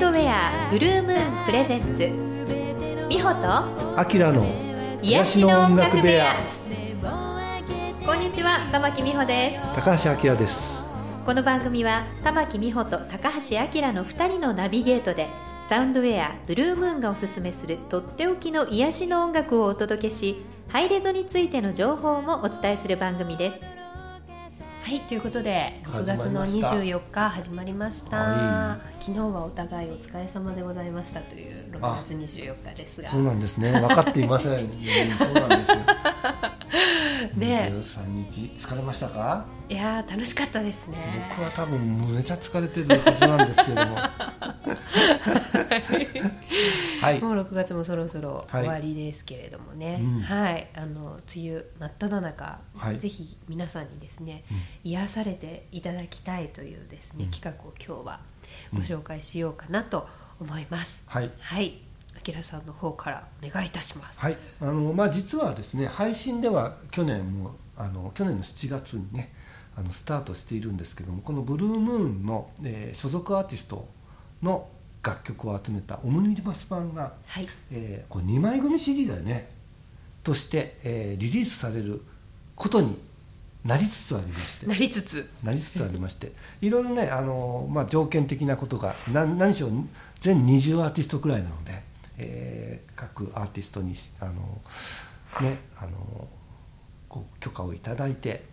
ウンドウェアブルームーンプレゼンツ美穂とアキラの癒しの音楽部屋。こんにちは玉木美穂です。高橋明です。この番組は玉木美穂と高橋明の2人のナビゲートでサウンドウェアブルームーンがおすすめするとっておきの癒しの音楽をお届けしハイレゾについての情報もお伝えする番組ですはいということで6月の24日始まりました。はい。昨日はお互いお疲れ様でございましたという6月24日ですが。そうなんですね。分かっていません。う んそうなんです ね23日疲れましたか？いやー楽しかったですね。僕は多分めちゃ疲れてるはずなんですけども。はい。もう6月もそろそろはい。終わりですけれどもね、うん。はい、あの梅雨真っ只中、はい。ぜひ皆さんにですね、うん。癒されていただきたいというですね、うん企画を今日はご紹介しようかなと思います。はいはい、あきらさんの方からお願いいたします。はい。あのまあ実はですね配信では去年もあの去年の7月にねあのスタートしているんですけどもこのブルームーンの、えー所属アーティストの楽曲を集めたオムニバス版がはい、えーこれ2枚組 CD だよねとして、えーリリースされることになりつつありまして。なりつつ、なりつつありまして。いろいろねあの、まあ、条件的なことがな何しろ全20アーティストくらいなので、えー各アーティストにあの、ね、あのこう許可をいただいて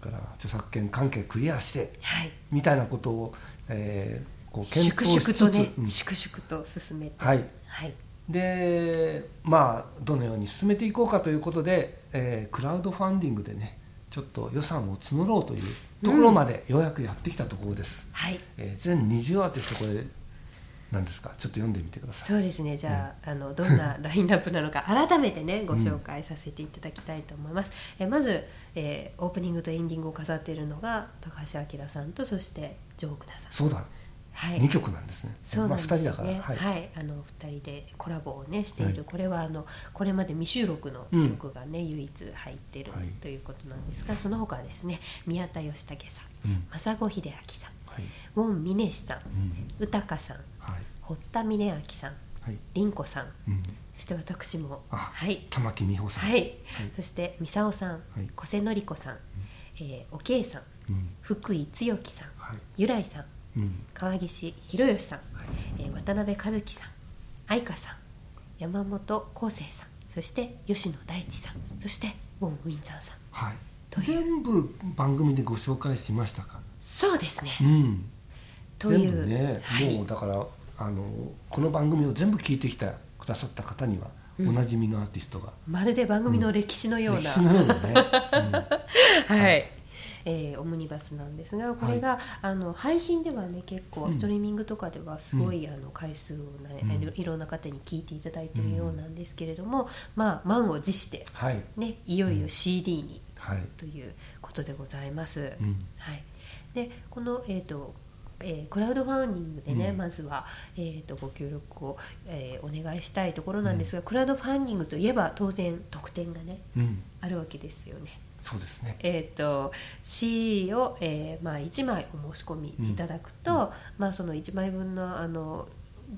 それから著作権関係クリアしてはい、みたいなことを、えーこう検粛討しつつ々とね、うん。粛々と進めて、はい。はい、でまあどのように進めていこうかということで、えークラウドファンディングでねちょっと予算を募ろうというところまでようやくやってきたところです、はい。えー全20アーティストこれ何ですか？ちょっと読んでみてください。そうですね。じゃあ,、あのどんな ラインナップなのか改めてねご紹介させていただきたいと思います、えまず、えーオープニングとエンディングを飾っているのが高橋明さんとそしてジョークダさん。そうだ、はい。2曲なんですね。そうなんですまあ、2ね、人だから。はい、はい、あの二人でコラボをねしている、はい。これはあのこれまで未収録のうん曲がね、唯一入っているはい。ということなんですが、その他はですね宮田義武さん、うん。真子秀明さんはい。ウォン・ミネシさんうん。宇高さんはい堀田峰明さんはい。凛子さんうん、そして私もあはい。玉木美穂さん。はい、そして三沢さん、はい。小瀬典子さん、えー、おけいさんうん。福井強樹さんはい。由来さんうん。川岸博義さん、はい。えー渡辺和樹さん愛花さん山本康生さんそして吉野大地さんそしてウォン・ウィンザーさん。はい。という。全部番組でご紹介しましたか？そうですね、うん。という。全部ね、はい。もうだからあのこの番組を全部聞いてきたくださった方には、うん。おなじみのアーティストが。まるで番組の歴史のような、歴史のようなね、はい、えーオムニバスなんですがこれが、あの配信ではね結構うん。ストリーミングとかではすごい、あの回数を、ねうん。いろんな方に聞いていただいているようなんですけれども、まあ満を持して、はい。ね、いよいよ CD にはい、ということでございます。うん。はい、でこの、えーとえークラウドファンディングでね、うん。まずは、えー、とご協力を、えーお願いしたいところなんですが、クラウドファンディングといえば当然特典がねうん、あるわけですよね。そうですね。えー、と CD を、えーまあ、1枚お申し込みいただくと、まあ、その1枚分のあの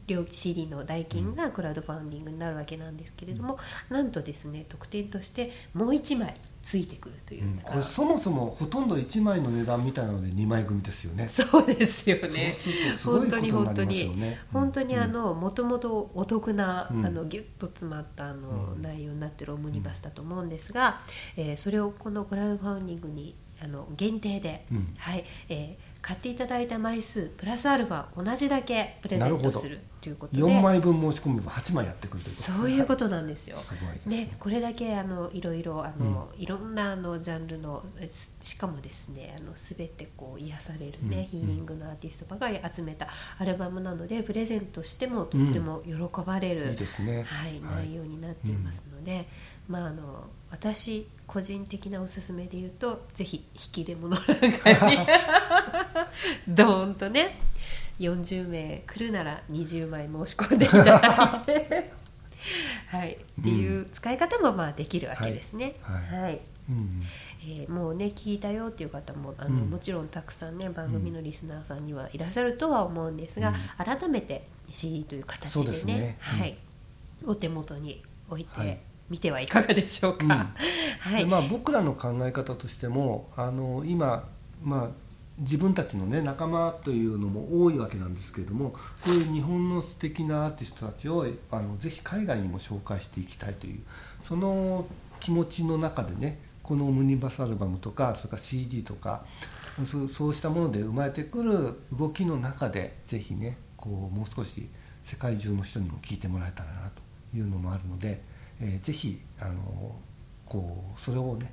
両 CD の代金がクラウドファンディングになるわけなんですけれども、なんとですね特典としてもう1枚ついてくるという。うん。これそもそもほとんど1枚の値段みたいなので2枚組ですよね。そうですよね。すごいことになりますよね。本当にうん。あのもともとお得な、うん。あのギュッと詰まったあの、うん。内容になってるオムニバスだと思うんですが、えーそれをこのクラウドファンディングにあの限定で、うん。はいえー買っていただいた枚数プラスアルファ同じだけプレゼントするということで。4枚分申し込めば8枚やってくるということ。そういうことなんですよ。すごいですね。でこれだけあのいろいろあの、いろんなあのジャンルのしかもですねあの全てこう癒されるね、うん。ヒーリングのアーティストばかり集めたアルバムなのでプレゼントしてもとっても喜ばれる、いいですね。はい、はい。内容になっていますので、まああの私個人的なおすすめで言うとぜひ引き出物なんかに ドーンとね40名来るなら20枚申し込んでいただいてはいっていう使い方もまあできるわけですね。はい。はい。うんえーもうね聞いたよっていう方もあの、うん。もちろんたくさんね番組のリスナーさんにはいらっしゃるとは思うんですが、改めて CD という形でねね。はい、お手元に置いてみてはいかがでしょうか。うんはい、でまあ、僕らの考え方としてもあの今、まあ、自分たちの、ね、仲間というのも多いわけなんですけれどもこういう日本の素敵なアーティストたちをあのぜひ海外にも紹介していきたいというその気持ちの中でねこのオムニバスアルバムとかそれから CD とかそうそうしたもので生まれてくる動きの中でぜひねこうもう少し世界中の人にも聞いてもらえたらなというのもあるので、えーぜひあのこうそれをね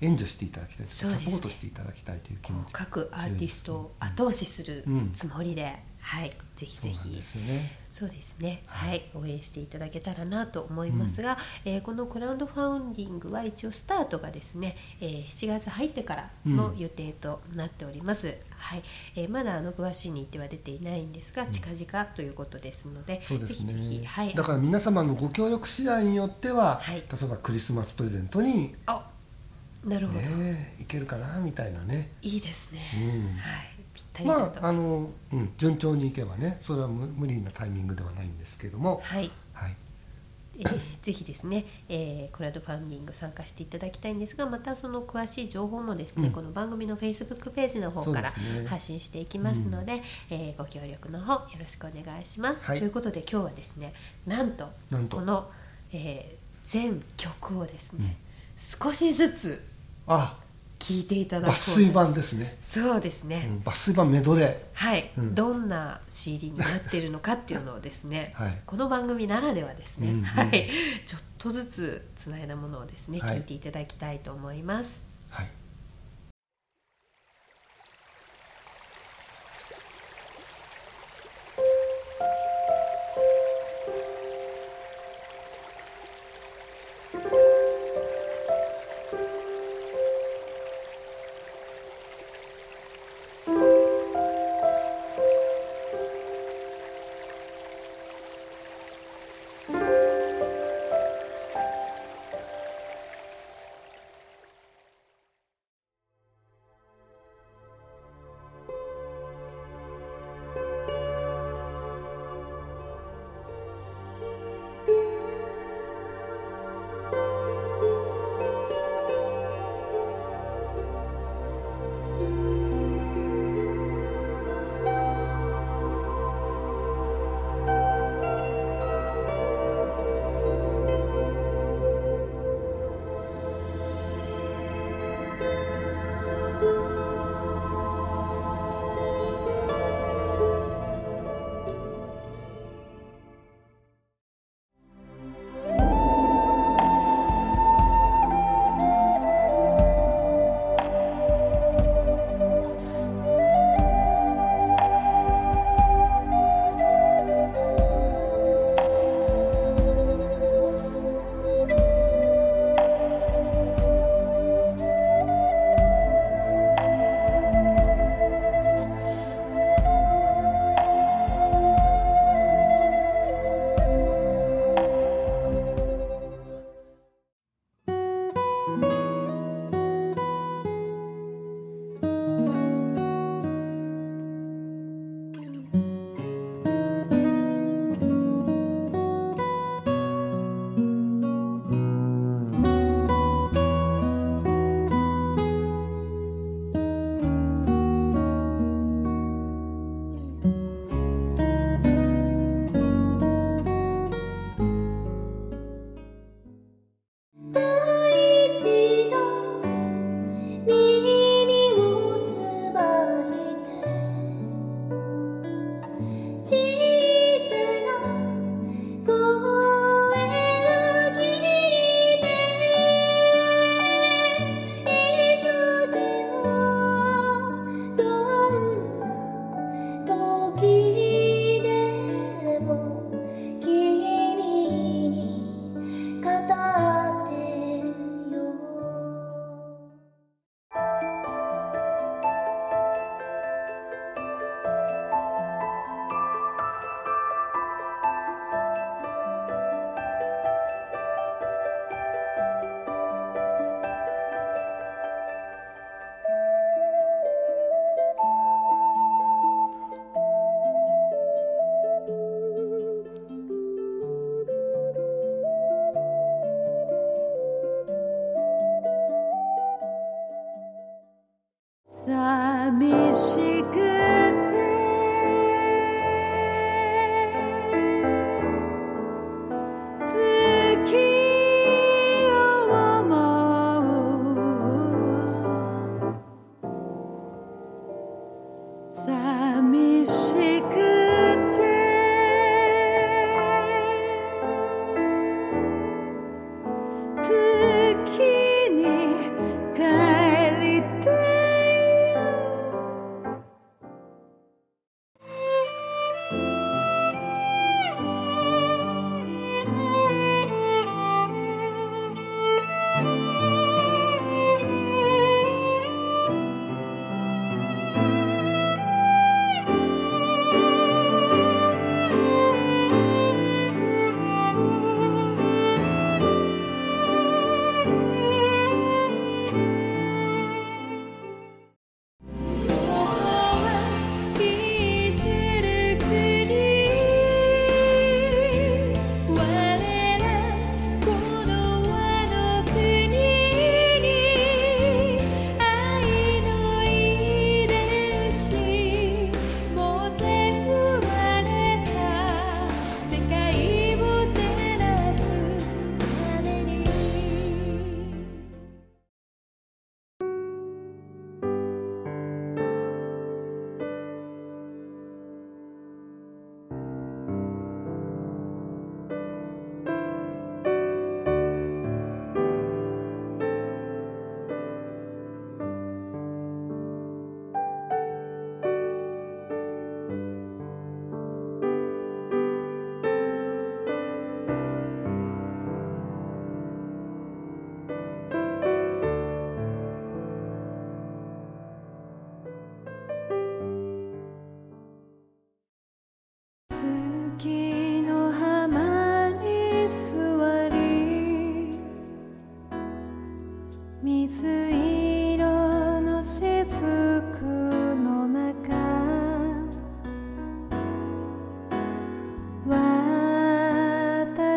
援助していただきたいね。サポートしていただきたいという気持ち。各アーティストを後押しするうんつもりで、はい、ぜひぜひ。そうですよね。そうですね、ははい。い、応援していただけたらなと思いますが、えーこのクラウドファウンディングは一応スタートがですね、えー7月入ってからの予定となっております。はい、えーまだあの詳しい日程は出ていないんですが、近々ということですので、そうですね。ぜひぜひ、はい、だから皆様のご協力次第によっては、はい。例えばクリスマスプレゼントにあ、なるほど、ねいけるかなみたいなね、いいですね。うん。はい、ぴったりだと。まああの、うん、順調にいけばねそれは無無理なタイミングではないんですけども、はい。はい、えーぜひですね、えークラウドファンディング参加していただきたいんですがまたその詳しい情報もですね、うん。この番組のフェイスブックページの方から発信していきますのでえーご協力の方よろしくお願いします。はい。ということで今日はですねなんとこの、えー全曲をですね、少しずつあ聴いていただこう抜粋版ですね、そうですね、うん、抜粋版メドレはい、うん。どんな CD になっているのかっていうのをですね、はい。この番組ならではですね、うんうん。はい、ちょっとずつつないだものをですね、はい。聞いていただきたいと思います。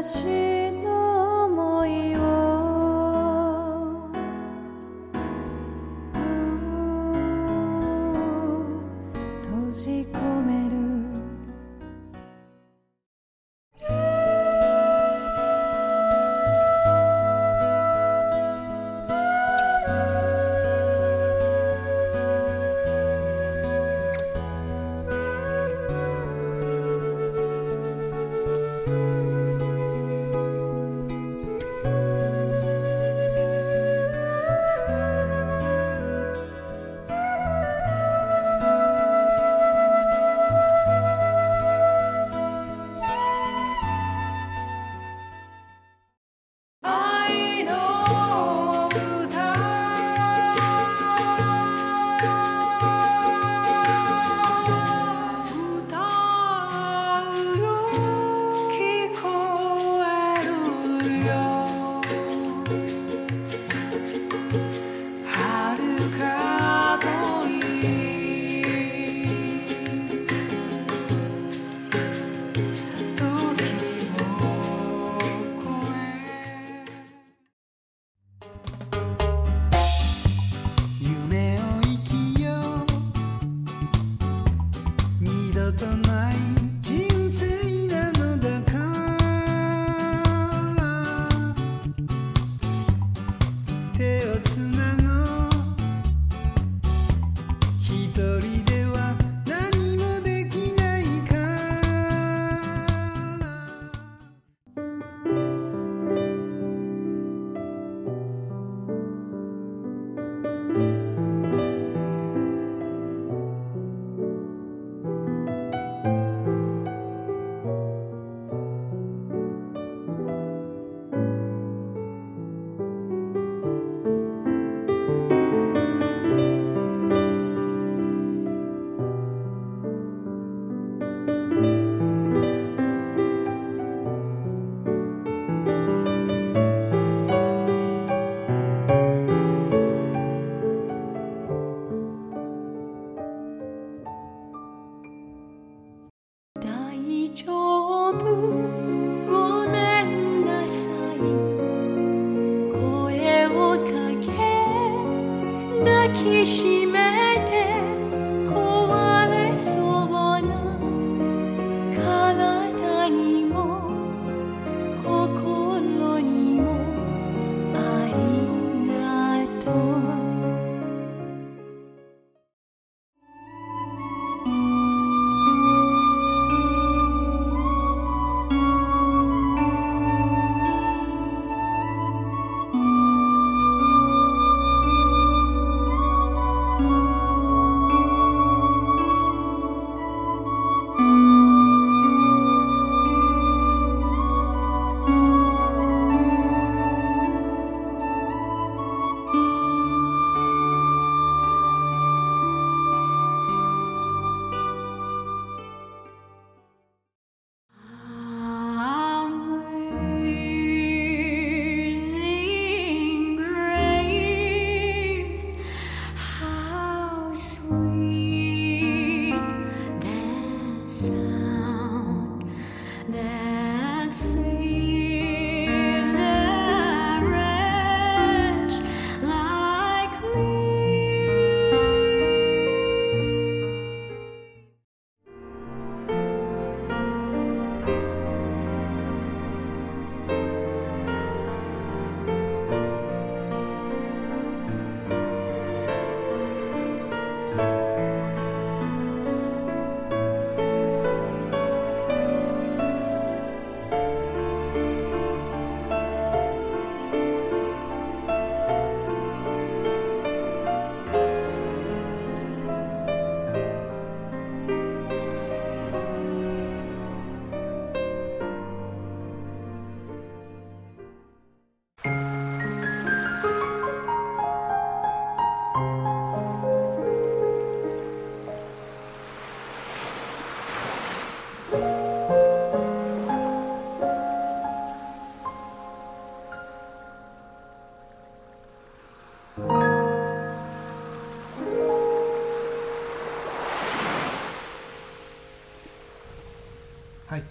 she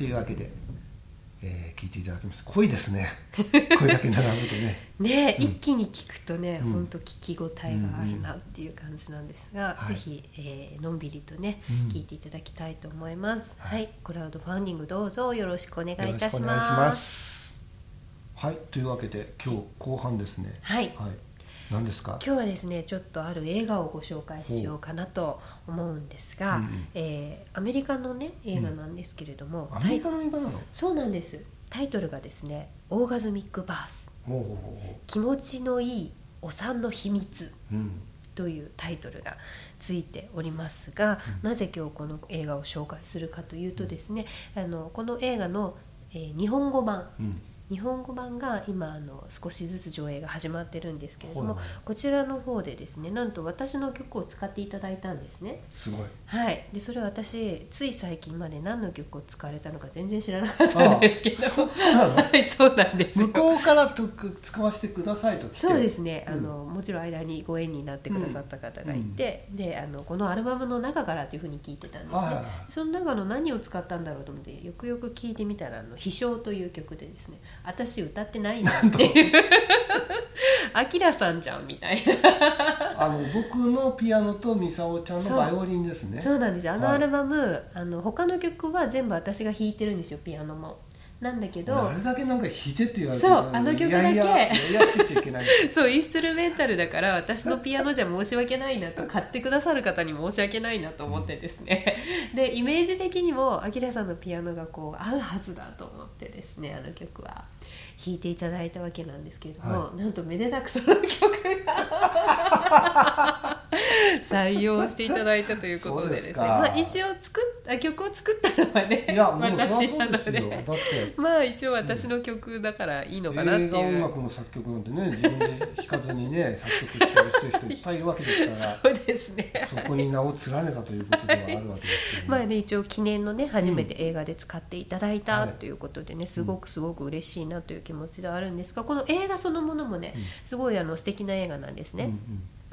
というわけで、えー聞いていただきました濃いですね。これだけ並ぶとね。ね、うん。一気に聞くとね、うん。本当聞き応えがあるなっていう感じなんですが、はいぜひ、えーのんびりとね、うん。聞いていただきたいと思います。ははいい、クラウドファンディングどうぞよろしくお願いいたしま。す。はいというわけで今日後半ですね。はい。はい何ですか？今日はですねちょっとある映画をご紹介しようかなと思うんですが、うんうん。えーアメリカのね映画なんですけれども、アメリカの映画なの？そうなんです。タイトルがですね「オーガズミックバース。気持ちのいいお産の秘密ううん」というタイトルがついておりますが、なぜ今日この映画を紹介するかというとですねあのこの映画の、えー日本語版うん日本語版が今あの少しずつ上映が始まってるんですけれども、はい。こちらの方でですねなんと私の曲を使っていただいたんですね。すごい。はい。でそれ私つい最近まで何の曲を使われたのか全然知らなかったんですけど。はいそうなんですよ。向こうからと使わせてくださいとそうですね、うん。あのもちろん間にご縁になってくださった方がいて、であのこのアルバムの中からというふうに聞いてたんですね、その中の何を使ったんだろうと思ってよくよく聞いてみたら「あの飛翔という曲でですね私歌ってないなっていうあきらさんじゃんみたいな。あの僕のピアノとミサオちゃんのバイオリンですね。そうなんですよ。あのはい。アルバム、あの他の曲は全部私が弾いてるんですよピアノも。なんだけどあれだけなんか弾いてって言われてそうあの曲だけ。いやってちゃいけない。そうインストゥルメンタルだから私のピアノじゃ申し訳ないなと買ってくださる方に申し訳ないなと思ってですね。でイメージ的にもあきらさんのピアノがこう合うはずだと思ってですねあの曲は弾いていただいたわけなんですけれども、はなんとめでたくその曲が 採用していただいたということでですね。まあ、一応作っあ曲を作ったのはね私なので。まあ一応私の曲だからいいのかなって映画いう。音楽の作曲なんてね自分で弾かずにね 作曲してる人いっぱいいるわけですかそうですね。らそこに名を連ねたということではあるわけですけど、まあね一応記念のね初めて映画で使っていただいたはい。ということでねすごくすごく嬉しいなという気持ちではあるんですがこの映画そのものもねすごいあの素敵な映画なんですね。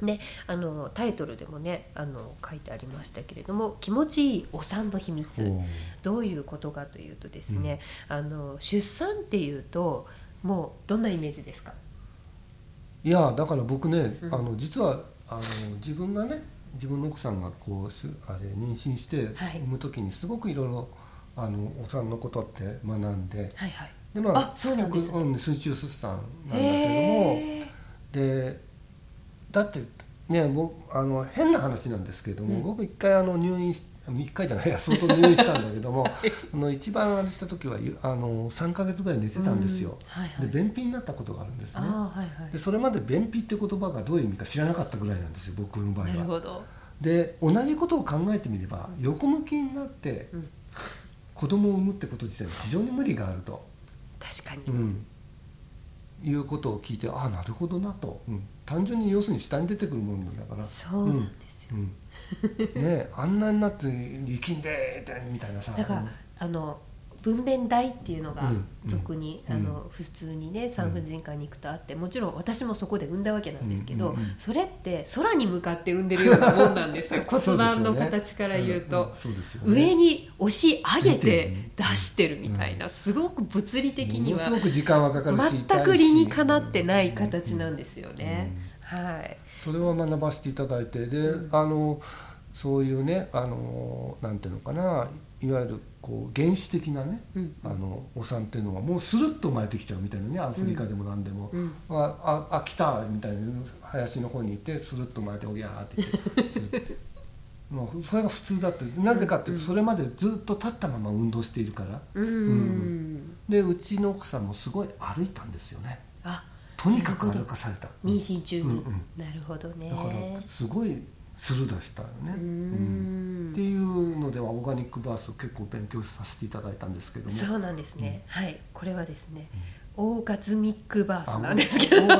ね、あのタイトルでもねあの書いてありましたけれども「気持ちいいお産の秘密」うんう。んどういうことかというとですね、あの出産っていうともうどんなイメージですか？いやだから僕ね、うん。あの実はあの自分がね自分の奥さんがこうしあれ妊娠してはい。産む時にすごくいろいろあのお産のことって学んではいはいでまあそうなんです結局うん水中出産なんだけどもへでだってね僕あの変な話なんですけども、うん。僕一回あの入院し1回じゃないや相当入院したんだけども あの一番あれした時はゆあの3ヶ月ぐらい寝てたんですよ、うん。はいはい。で便秘になったことがあるんですね。ああはいはい。でそれまで便秘って言葉がどういう意味か知らなかったぐらいなんですよ僕の場合なるはほど。で同じことを考えてみれば横向きになってうん。子供を産むってこと自体に非常に無理があると、確かに、うん、いうことを聞いてああなるほどなと、うん。単純に要するに下に出てくるものだから。そうなんですよ、うん。ねあんなになって力んでーってみたいなさ。だから、あの分娩台っていうのがうん俗に、うん。あの普通にね産婦人科に行くとあってもちろん私もそこで産んだわけなんですけど、それって空に向かって産んでるようなもんなんですよ。骨盤の形から言うと。ね。上に押し上げ見て出してるみたいなすごく物理的にはものすごく時間はかかるし全く理にかなってない形なんですよね。はい。それを学ばせていただいてで、うん。あのそういうねあのなんていうのかないわゆるこう原始的なね、うん。あのお産っていうのはもうスルッと生まれてきちゃうみたいなねアフリカでも何でも、うん。あああ来たみたいな林の方に行ってスルッと生まれておぎゃーって言ってもうそれが普通だって。なぜかっていうとそれまでずっと立ったまま運動しているから。うん、うん。でうちの奥さんもすごい歩いたんですよね。あとにかく歩かされた。妊娠中に、うんうん。なるほどね。だからすごいスルー出したよね、ううん。っていうのではオーガニックバースを結構勉強させていただいたんですけども。そうなんですね、はい。これはですね、オーガズミックバースなんですけど。ちょっ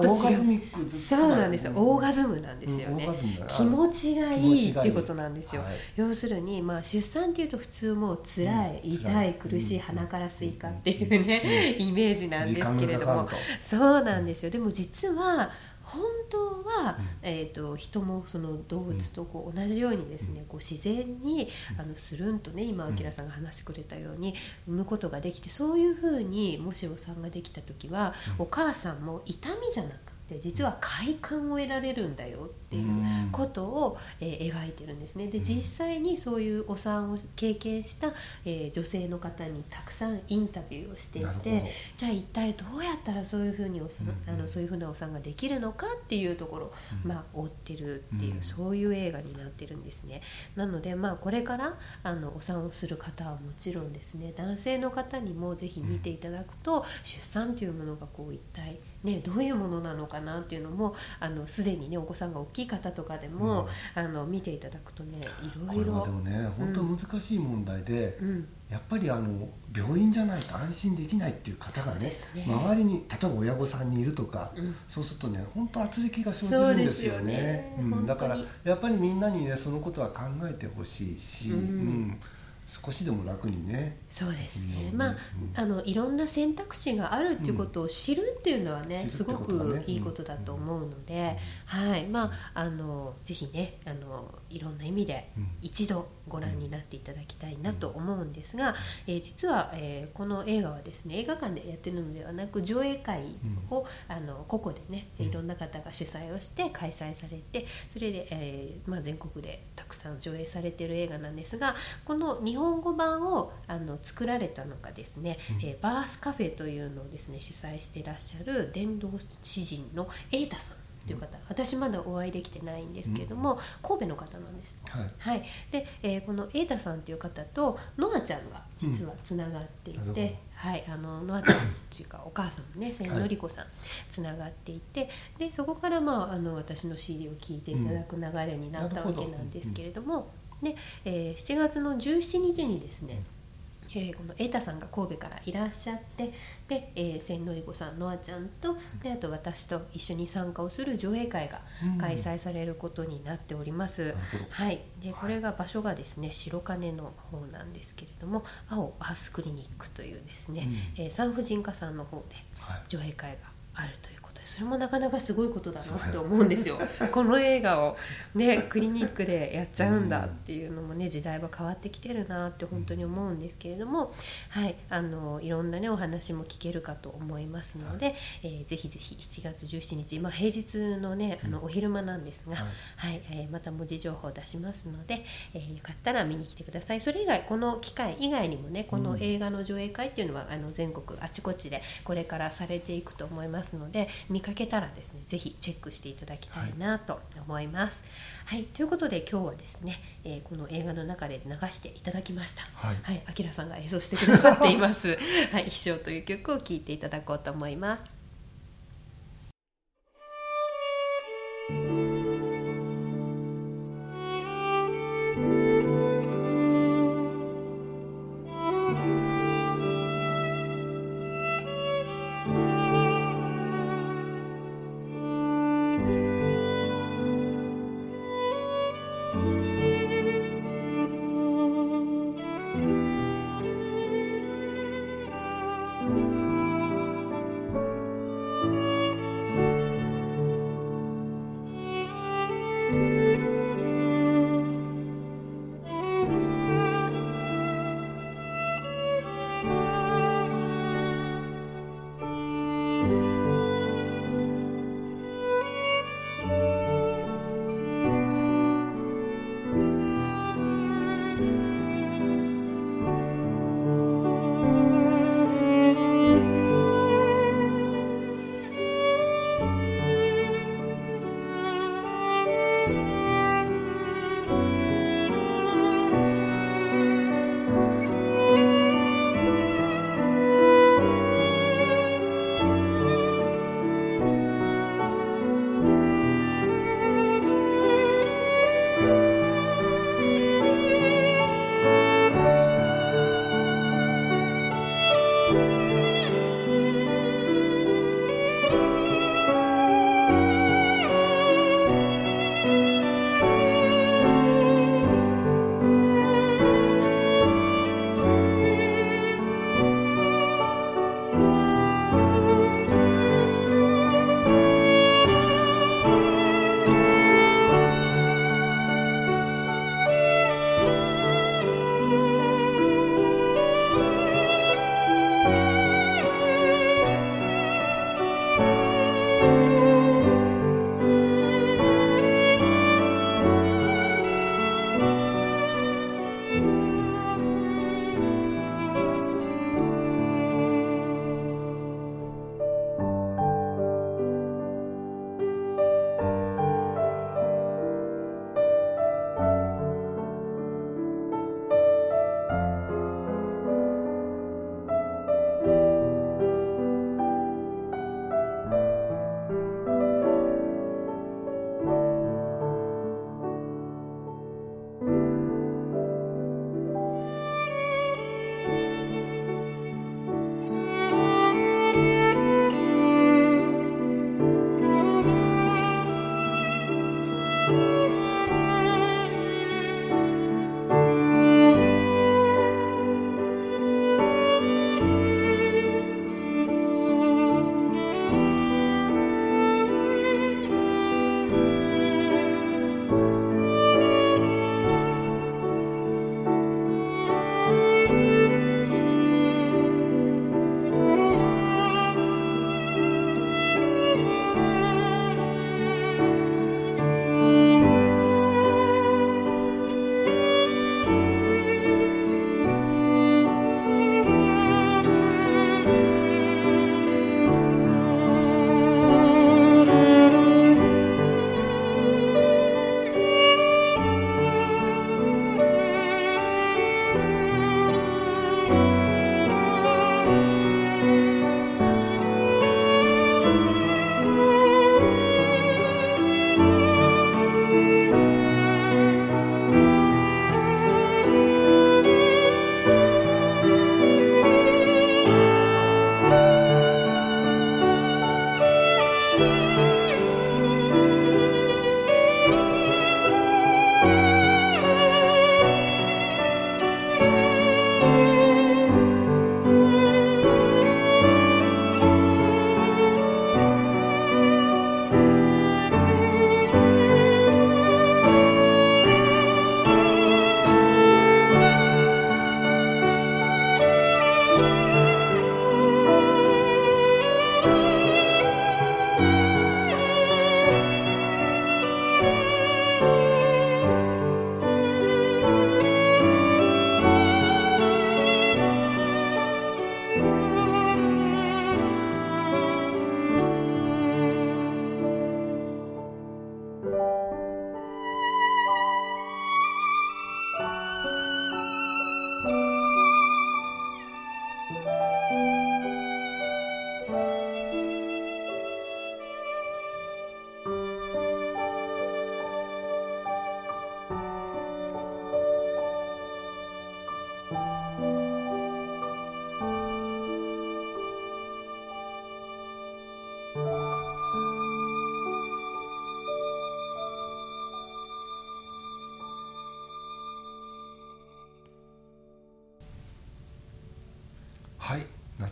と違う。オーガズミックそうなんですよ、オーガズムなんですよね、気持ちがいいっていうことなんですよ、はい。要するに、まあ、出産っていうと普通もう辛い、うん痛い苦しい、うん鼻からスイカっていうね、イメージなんですけれども。そうなんですよ。でも実は本当は、えー、と人もその動物とこう同じようにですね、こう自然にあのスルンとね今明さんが話してくれたように産むことができてそういうふうにもしお産ができた時は、お母さんも痛みじゃなくて実は快感を得られるんだよっていうことを、えー描いてるんですね。で実際にそういうお産を経験した、えー女性の方にたくさんインタビューをしていてじゃあ一体どうやったらそういうふうにお産、あのそういうふうなお産ができるのかっていうところを、まあ、追ってるっていう、うん。そういう映画になってるんですね。なのでまあこれからあのお産をする方はもちろんですね。男性の方にもぜひ見ていただくと、出産というものがこう一体ね、どういうものなのかなっていうのもあのすでにねお子さんが大きい方とかでも、あの見ていただくとねいろいろ。これはでもね本当難しい問題で、うん。やっぱりあの病院じゃないと安心できないっていう方がねね。周りに例えば親御さんにいるとか、うん。そうするとね本当圧力が生じるんですよね。ね。だからやっぱりみんなにねそのことは考えてほしいし、うん。うん少しでも楽にね。そうですね、うんまあうん。あのいろんな選択肢があるっていうことを知るっていうのはね、うん。すごくいいことだと思うので、はい。まああのぜひねあのいろんな意味でうん。一度ご覧になっていただきたいなと思うんですが、えー実は、えーこの映画はですね映画館でやってるのではなく上映会を、あの個々でねいろんな方が主催をして開催されてそれで、えーまあ、全国でたくさん上映されている映画なんですがこの日本語版をあの作られたのがですね、えーバースカフェというのをですね主催していらっしゃる伝道詩人の瑛太さんという方、私まだお会いできてないんですけれども、神戸の方なんです。はい。はい、で、えーこの瑛太さんという方とノアちゃんが実はつながっていて、はい、あのノアちゃんというかお母さんのね千のり子さんつながっていてでそこから、まあ、あの私の CD を聴いていただく流れになったわけなんですけれども、でえー7月の17日にですね、えーこの瑛太さんが神戸からいらっしゃってで、えー、千のり子さんノアちゃんとであと私と一緒に参加をする上映会が開催されることになっております。はい、でこれが場所がですね白金の方なんですけれども青アースクリニックというですね、えー産婦人科さんの方ではい。上映会があるということでそれもなかなかすごいことだなって思うんですよ。この映画をね クリニックでやっちゃうんだっていうのもね時代は変わってきてるなって本当に思うんですけれどもはいあのいろんなねお話も聞けるかと思いますので、えーぜひぜひ7月17日まあ平日のねあのお昼間なんですが、はい。はい、えーまた文字情報を出しますので、えーよかったら見に来てください。それ以外この機会以外にもねこの映画の上映会っていうのは、あの全国あちこちでこれからされていくと思いますので見かけたらですねぜひチェックしていただきたいなと思います。はい、ということで今日はですね、えーこの映画の中で流していただきました。はいはい、あきらさんが演奏してくださっています。はい、飛翔という曲を聴いていただこうと思います。「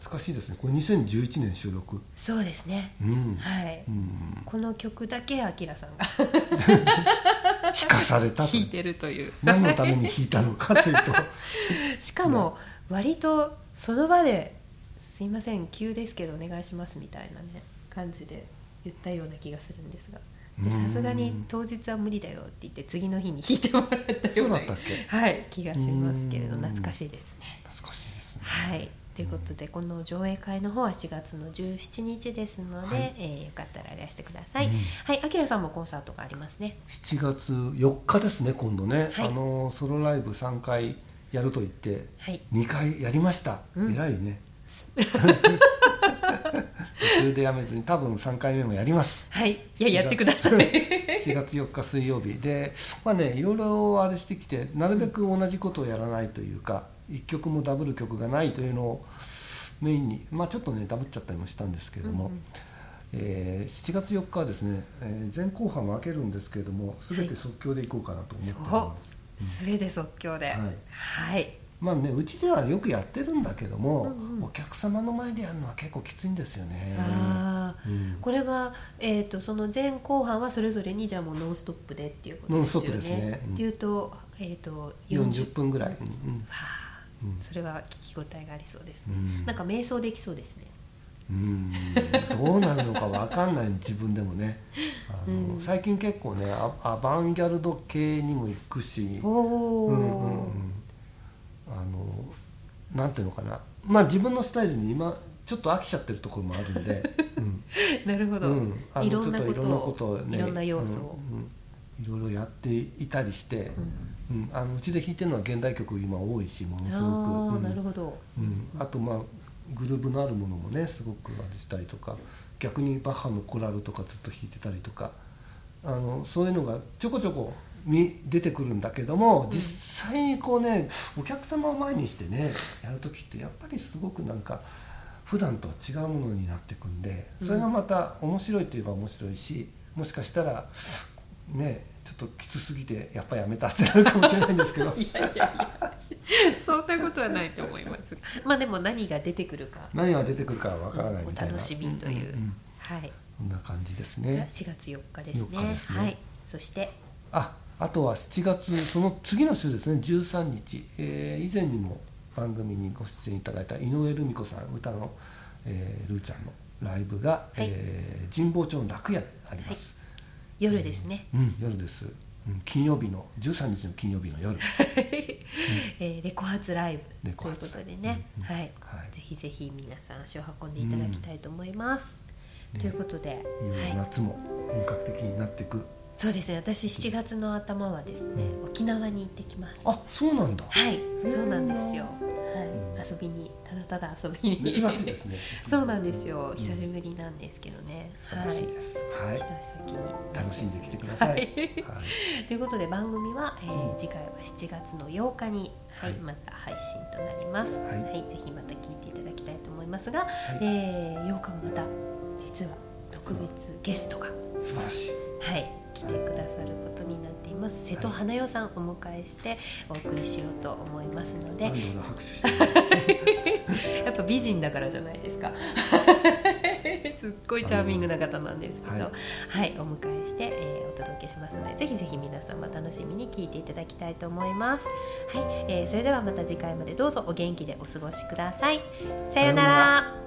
懐かしいですね。これ2011年収録。そうですね。うん、はい、うん、この曲だけアキラさんが。弾かされたと。弾いてるという。何のために弾いたのかというと。しかも割とその場で「すいません急ですけどお願いします」みたいなね感じで言ったような気がするんですが。さすがに当日は無理だよって言って次の日に弾いてもらったようなそうだったっけ？はい気がしますけれどうん。懐かしいですね。懐かしいですね。はいということでこの上映会の方は4月の17日ですので、はい。えーよかったらいらしてください。うん。はい、あきらさんもコンサートがありますね。7月4日ですね今度ね、はい。あのソロライブ3回やると言ってはい、2回やりました、うん。偉いね。途中でやめずに多分3回目もやります。はい、いややってください。4月4日水曜日。でまあねいろいろあれしてきてなるべく同じことをやらないというか、1曲もダブル曲がないというのをメインにまあちょっとねダブっちゃったりもしたんですけれども、うんうん。えー7月4日はですね、えー前後半分けるんですけれども全て即興でいこうかなと思っております、そう、すべて即興で。はい。はい。まあねうちではよくやってるんだけども、うんうん。お客様の前でやるのは結構きついんですよね。うん。これは、えー、とその前後半はそれぞれにじゃあもうノンストップでっていうことですよね。ノンストップですね。うん。っていうと,、えー、と40分ぐらい、うん。うん。はあ。うんそれは聞き応えがありそうですね、うん。なんか瞑想できそうですね。うん。どうなるのかわかんない。自分でもね。あの、うん。最近結構ねアアバンギャルド系にも行くし、うんうんうん、あのなんていうのかな。まあ自分のスタイルに今ちょっと飽きちゃってるところもあるんで、うん。なるほど、うん、あのいろんなこちょっといろんなとをことをねいろんな要素を、うんうん。いろいろやっていたりして、うんあのうちで弾いてるのは現代曲今多いしものすあごく、あうん。なるほど、うん、あとまあグルーブのあるものもねすごくあれしたりとか逆にバッハのコラルとかずっと弾いてたりとかあのそういうのがちょこちょこ見出てくるんだけども実際にこうねお客様を前にしてねやる時ってやっぱりすごくなんか普段とは違うものになってくんでそれがまた面白いといえば面白いしもしかしたらねちょっときつすぎてやっぱやめたってなるかもしれないんですけど。いやいやいやそんなことはないと思います。まあでも何が出てくるか。何が出てくるかはわからないみたいな。お楽しみという、んんん。はい。こんな感じですがね4月4日ですね。4日ですね。はい。そして。ああとは7月その次の週ですね。13日、えー以前にも番組にご出演いただいた井上留美子さん歌の、えールーちゃんのライブが、はい。えー神保町の楽屋であります、夜ですね、うん、夜です、うん、金曜日の13日の金曜日の夜。えーレコ発ライブという発ことでね、うんうんはい、はい。ぜひぜひ皆さん足を運んでいただきたいと思います、うんということで、いよいよはい、夏も本格的になっていく、そうですね。私7月の頭はですね沖縄に行ってきます。あそうなんだ。はいそうなんですよ、はい、遊びにただただ遊びに。珍しいですね。そうなんですよ。久しぶりなんですけどね、素晴らしいです、はい。一足先に。楽しんできてください、はい。はい。ということで番組は、えー次回は7月の8日に、はいはい。また配信となります、ははいいぜひまた聞いていただきたいと思いますが、い。えー8日もまた実は特別ゲストが、素晴らしい。はい、来てくださることになっています。瀬戸花代さんお迎えしてお送りしようと思いますので。なんで俺拍手してる やっぱ美人だからじゃないですか。すっごいチャーミングな方なんですけど、ははいい、お迎えして、えーお届けしますのでぜひぜひ皆様楽しみに聞いていただきたいと思います。はい、えーそれではまた次回までどうぞお元気でお過ごしください。さようなら